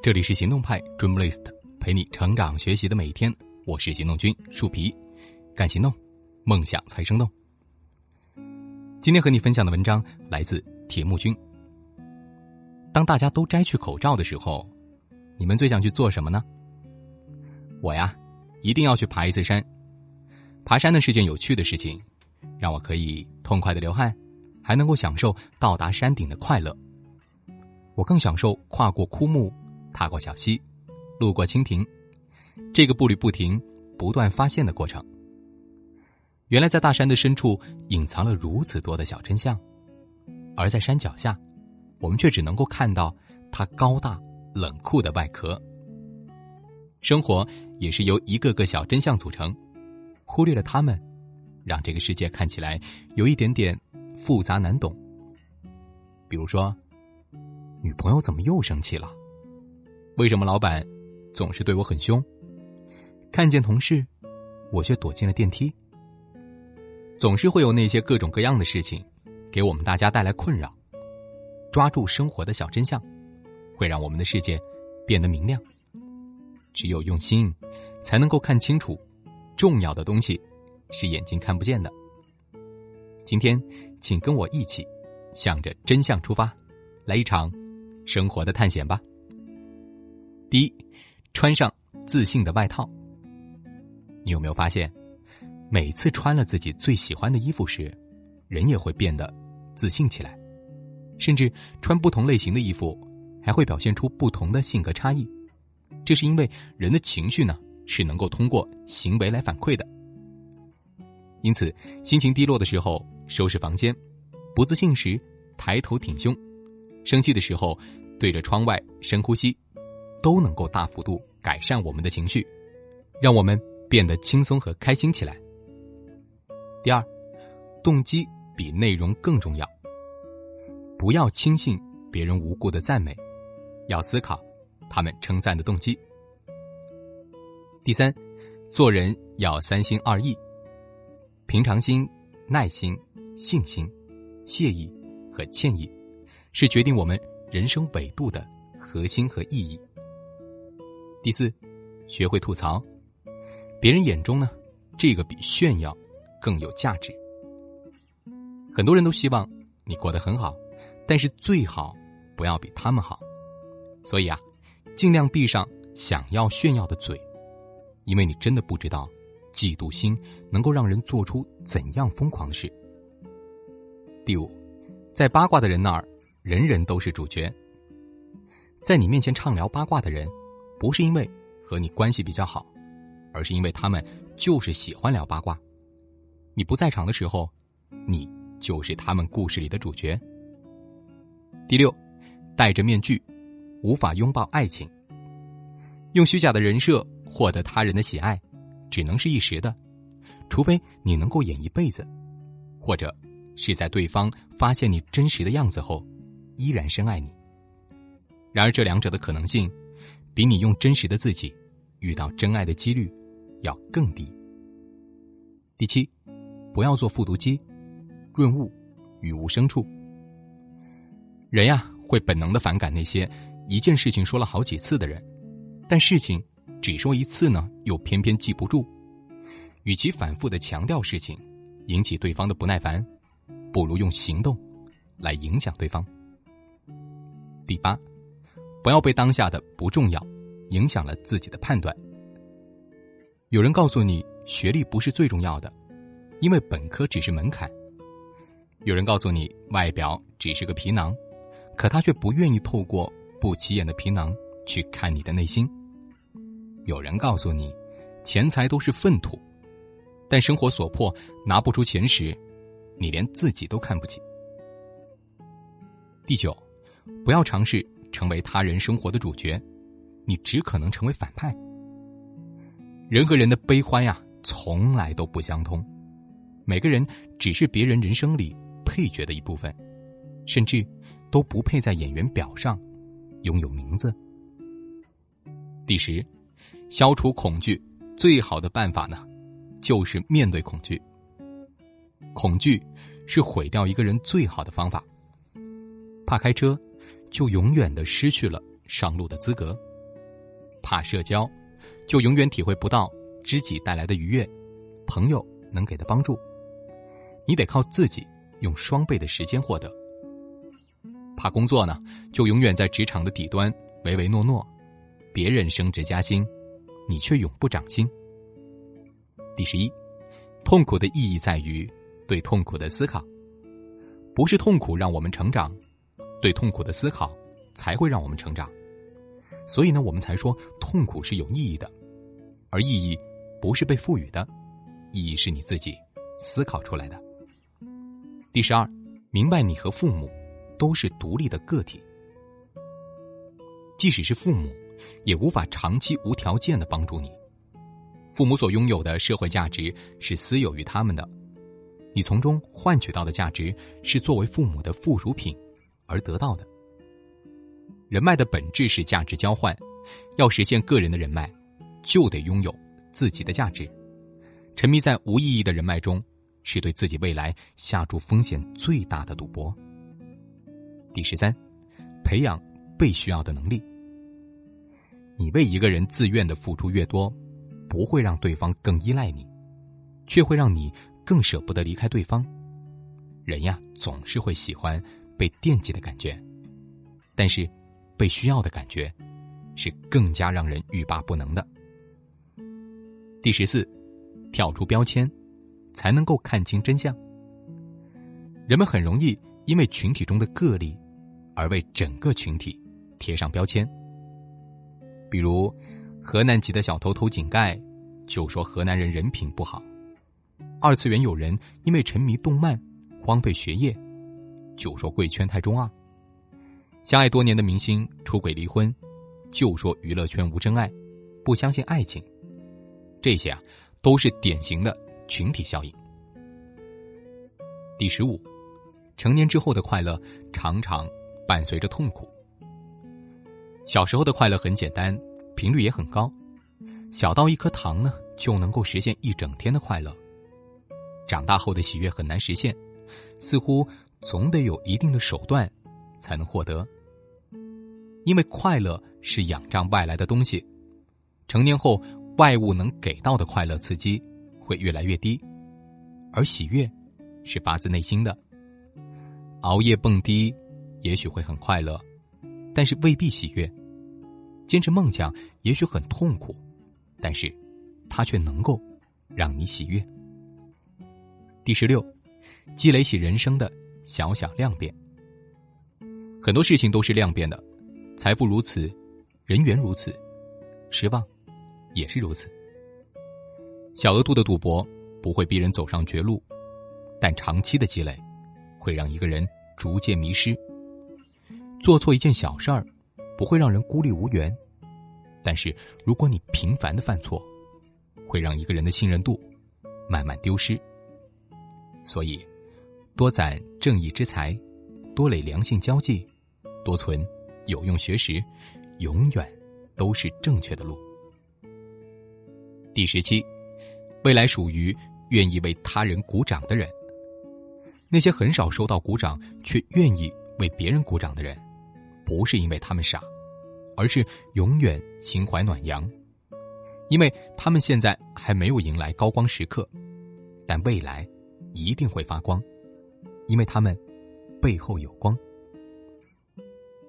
这里是行动派 Dreamlist，陪你成长学习的每一天。我是行动君树皮，干行动，梦想才生动。今天和你分享的文章来自铁木君。当大家都摘去口罩的时候，你们最想去做什么呢？我呀，一定要去爬一次山。爬山呢是件有趣的事情，让我可以痛快的流汗，还能够享受到达山顶的快乐。我更享受跨过枯木。踏过小溪，路过蜻蜓，这个步履不停、不断发现的过程。原来在大山的深处隐藏了如此多的小真相，而在山脚下，我们却只能够看到它高大冷酷的外壳。生活也是由一个个小真相组成，忽略了它们，让这个世界看起来有一点点复杂难懂。比如说，女朋友怎么又生气了？为什么老板总是对我很凶？看见同事，我却躲进了电梯。总是会有那些各种各样的事情，给我们大家带来困扰。抓住生活的小真相，会让我们的世界变得明亮。只有用心，才能够看清楚，重要的东西是眼睛看不见的。今天，请跟我一起，向着真相出发，来一场生活的探险吧。第一，穿上自信的外套。你有没有发现，每次穿了自己最喜欢的衣服时，人也会变得自信起来，甚至穿不同类型的衣服，还会表现出不同的性格差异。这是因为人的情绪呢，是能够通过行为来反馈的。因此，心情低落的时候收拾房间，不自信时抬头挺胸，生气的时候对着窗外深呼吸。都能够大幅度改善我们的情绪，让我们变得轻松和开心起来。第二，动机比内容更重要。不要轻信别人无故的赞美，要思考他们称赞的动机。第三，做人要三心二意，平常心、耐心、信心、谢意和歉意，是决定我们人生纬度的核心和意义。第四，学会吐槽。别人眼中呢，这个比炫耀更有价值。很多人都希望你过得很好，但是最好不要比他们好。所以啊，尽量闭上想要炫耀的嘴，因为你真的不知道，嫉妒心能够让人做出怎样疯狂的事。第五，在八卦的人那儿，人人都是主角。在你面前畅聊八卦的人。不是因为和你关系比较好，而是因为他们就是喜欢聊八卦。你不在场的时候，你就是他们故事里的主角。第六，戴着面具，无法拥抱爱情。用虚假的人设获得他人的喜爱，只能是一时的，除非你能够演一辈子，或者是在对方发现你真实的样子后，依然深爱你。然而这两者的可能性。比你用真实的自己遇到真爱的几率要更低。第七，不要做复读机，润物与无声处。人呀，会本能的反感那些一件事情说了好几次的人，但事情只说一次呢，又偏偏记不住。与其反复的强调事情，引起对方的不耐烦，不如用行动来影响对方。第八。不要被当下的不重要影响了自己的判断。有人告诉你学历不是最重要的，因为本科只是门槛；有人告诉你外表只是个皮囊，可他却不愿意透过不起眼的皮囊去看你的内心；有人告诉你钱财都是粪土，但生活所迫拿不出钱时，你连自己都看不起。第九，不要尝试。成为他人生活的主角，你只可能成为反派。人和人的悲欢呀，从来都不相通。每个人只是别人人生里配角的一部分，甚至都不配在演员表上拥有名字。第十，消除恐惧最好的办法呢，就是面对恐惧。恐惧是毁掉一个人最好的方法。怕开车。就永远的失去了上路的资格。怕社交，就永远体会不到知己带来的愉悦，朋友能给的帮助。你得靠自己用双倍的时间获得。怕工作呢，就永远在职场的底端唯唯诺诺，别人升职加薪，你却永不涨薪。第十一，痛苦的意义在于对痛苦的思考，不是痛苦让我们成长，对痛苦的思考才会让我们成长。所以呢，我们才说痛苦是有意义的，而意义不是被赋予的，意义是你自己思考出来的。第十二，明白你和父母都是独立的个体，即使是父母，也无法长期无条件的帮助你。父母所拥有的社会价值是私有于他们的，你从中换取到的价值是作为父母的附属品而得到的。人脉的本质是价值交换，要实现个人的人脉，就得拥有自己的价值。沉迷在无意义的人脉中，是对自己未来下注风险最大的赌博。第十三，培养被需要的能力。你为一个人自愿的付出越多。不会让对方更依赖你，却会让你更舍不得离开对方。人呀，总是会喜欢被惦记的感觉，但是被需要的感觉是更加让人欲罢不能的。第十四，跳出标签，才能够看清真相。人们很容易因为群体中的个例，而为整个群体贴上标签，比如。河南籍的小偷偷井盖，就说河南人人品不好；二次元友人因为沉迷动漫荒废学业，就说贵圈太中二；相爱多年的明星出轨离婚，就说娱乐圈无真爱，不相信爱情。这些啊，都是典型的群体效应。第十五，成年之后的快乐常常伴随着痛苦。小时候的快乐很简单。频率也很高，小到一颗糖呢就能够实现一整天的快乐。长大后的喜悦很难实现，似乎总得有一定的手段才能获得。因为快乐是仰仗外来的东西，成年后外物能给到的快乐刺激会越来越低，而喜悦是发自内心的。熬夜蹦迪也许会很快乐，但是未必喜悦。坚持梦想也许很痛苦，但是，它却能够让你喜悦。第十六，积累起人生的小小量变。很多事情都是量变的，财富如此，人缘如此，失望也是如此。小额度的赌博不会逼人走上绝路，但长期的积累会让一个人逐渐迷失。做错一件小事儿。不会让人孤立无援，但是如果你频繁的犯错，会让一个人的信任度慢慢丢失。所以，多攒正义之财，多累良性交际，多存有用学识，永远都是正确的路。第十七，未来属于愿意为他人鼓掌的人。那些很少收到鼓掌却愿意为别人鼓掌的人。不是因为他们傻，而是永远心怀暖阳，因为他们现在还没有迎来高光时刻，但未来一定会发光，因为他们背后有光。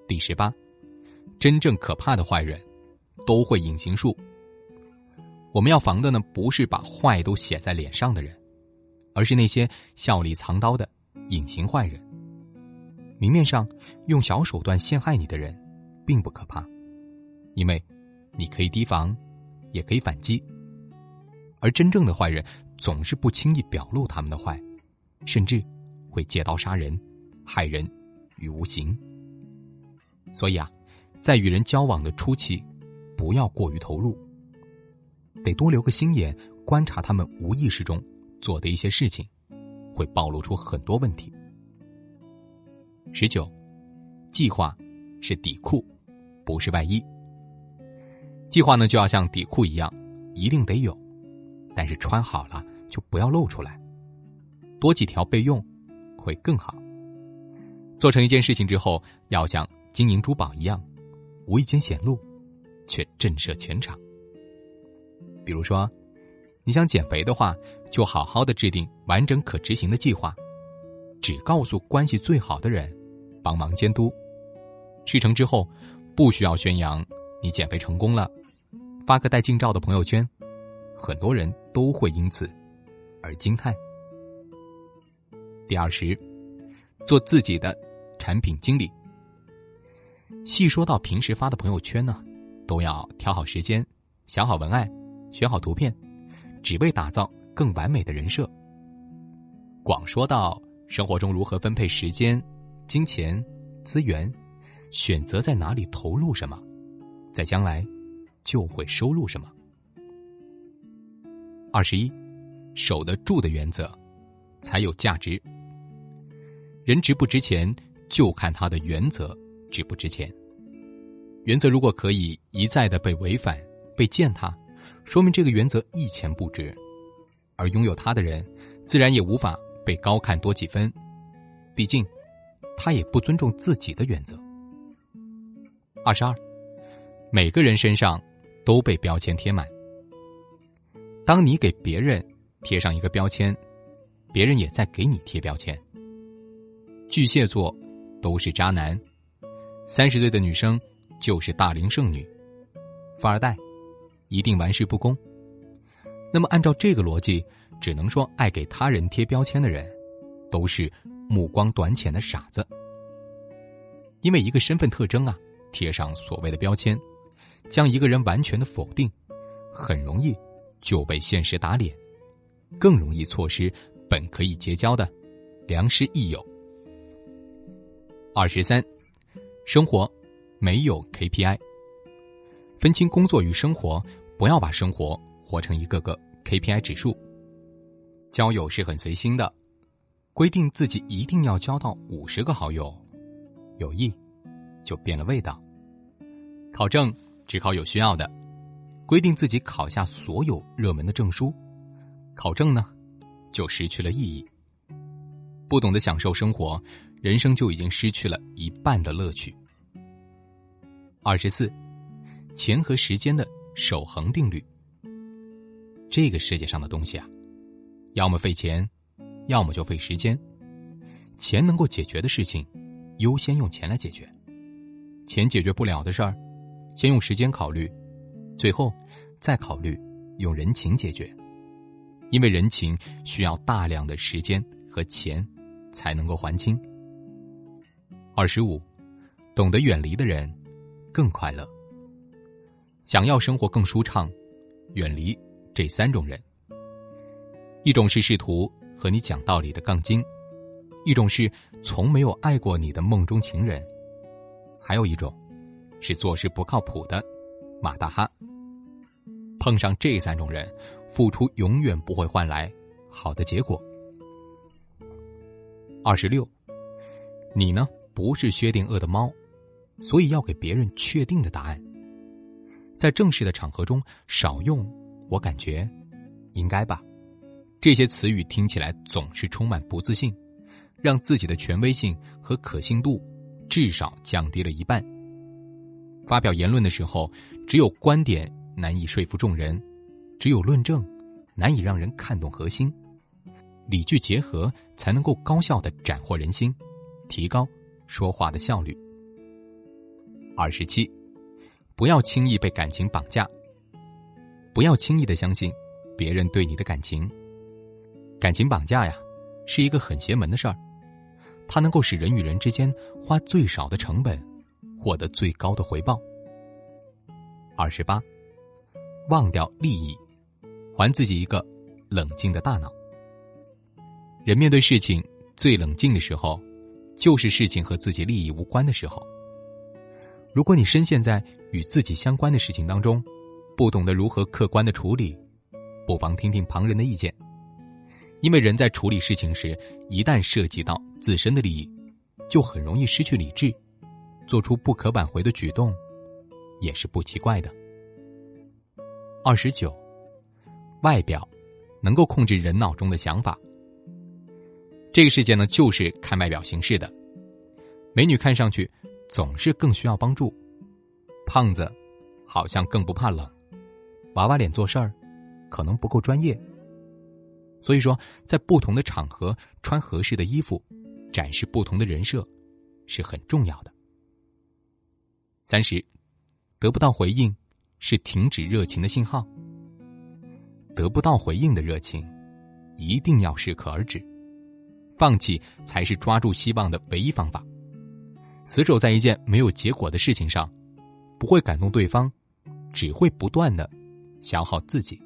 第十八，真正可怕的坏人，都会隐形术。我们要防的呢，不是把坏都写在脸上的人，而是那些笑里藏刀的隐形坏人。明面上用小手段陷害你的人，并不可怕，因为你可以提防，也可以反击。而真正的坏人总是不轻易表露他们的坏，甚至会借刀杀人，害人于无形。所以啊，在与人交往的初期，不要过于投入，得多留个心眼，观察他们无意识中做的一些事情，会暴露出很多问题。十九，计划是底裤，不是外衣。计划呢，就要像底裤一样，一定得有，但是穿好了就不要露出来，多几条备用会更好。做成一件事情之后，要像金银珠宝一样，无意间显露，却震慑全场。比如说，你想减肥的话，就好好的制定完整可执行的计划，只告诉关系最好的人，帮忙监督。事成之后，不需要宣扬你减肥成功了，发个带近照的朋友圈，很多人都会因此而惊叹。第二十，做自己的产品经理。细说到平时发的朋友圈呢，都要挑好时间，想好文案，选好图片，只为打造更完美的人设。广说到生活中如何分配时间、金钱、资源，选择在哪里投入什么，在将来就会收入什么。二十一，守得住的原则，才有价值。人值不值钱，就看他的原则值不值钱。原则如果可以一再的被违反、被践踏，说明这个原则一钱不值，而拥有它的人，自然也无法被高看多几分。毕竟，他也不尊重自己的原则。二十二，每个人身上都被标签贴满。当你给别人贴上一个标签，别人也在给你贴标签。巨蟹座都是渣男，三十岁的女生就是大龄剩女，富二代一定玩世不恭。那么，按照这个逻辑，只能说爱给他人贴标签的人，都是目光短浅的傻子。因为一个身份特征啊，贴上所谓的标签，将一个人完全的否定，很容易就被现实打脸，更容易错失本可以结交的良师益友。二十三，生活没有 KPI，分清工作与生活，不要把生活活成一个个 KPI 指数。交友是很随心的，规定自己一定要交到五十个好友，友谊就变了味道。考证只考有需要的，规定自己考下所有热门的证书，考证呢就失去了意义。不懂得享受生活。人生就已经失去了一半的乐趣。二十四，钱和时间的守恒定律。这个世界上的东西啊，要么费钱，要么就费时间。钱能够解决的事情，优先用钱来解决；钱解决不了的事儿，先用时间考虑，最后再考虑用人情解决。因为人情需要大量的时间和钱才能够还清。二十五，懂得远离的人更快乐。想要生活更舒畅，远离这三种人：一种是试图和你讲道理的杠精，一种是从没有爱过你的梦中情人，还有一种是做事不靠谱的马大哈。碰上这三种人，付出永远不会换来好的结果。二十六，你呢？不是薛定谔的猫，所以要给别人确定的答案。在正式的场合中少用，我感觉应该吧。这些词语听起来总是充满不自信，让自己的权威性和可信度至少降低了一半。发表言论的时候，只有观点难以说服众人，只有论证难以让人看懂核心，理据结合才能够高效的斩获人心，提高。说话的效率。二十七，不要轻易被感情绑架。不要轻易的相信别人对你的感情。感情绑架呀，是一个很邪门的事儿，它能够使人与人之间花最少的成本，获得最高的回报。二十八，忘掉利益，还自己一个冷静的大脑。人面对事情最冷静的时候。就是事情和自己利益无关的时候。如果你深陷在与自己相关的事情当中，不懂得如何客观的处理，不妨听听旁人的意见。因为人在处理事情时，一旦涉及到自身的利益，就很容易失去理智，做出不可挽回的举动，也是不奇怪的。二十九，外表能够控制人脑中的想法。这个世界呢，就是看外表行事的。美女看上去总是更需要帮助，胖子好像更不怕冷，娃娃脸做事儿可能不够专业。所以说，在不同的场合穿合适的衣服，展示不同的人设，是很重要的。三十，得不到回应，是停止热情的信号。得不到回应的热情，一定要适可而止，放弃才是抓住希望的唯一方法。死守在一件没有结果的事情上，不会感动对方，只会不断的消耗自己。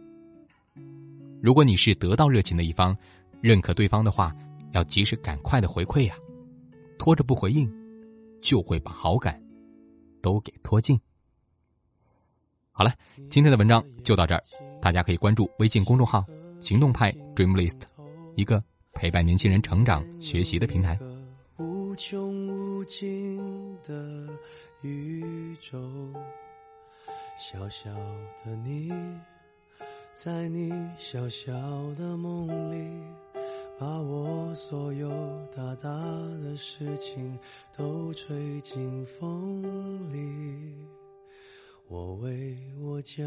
如果你是得到热情的一方，认可对方的话，要及时赶快的回馈呀，拖着不回应，就会把好感都给拖尽。好了，今天的文章就到这儿，大家可以关注微信公众号“行动派 Dreamlist”，一个陪伴年轻人成长学习的平台。无穷无尽的宇宙，小小的你。在你小小的梦里，把我所有大大的事情都吹进风里。我为我将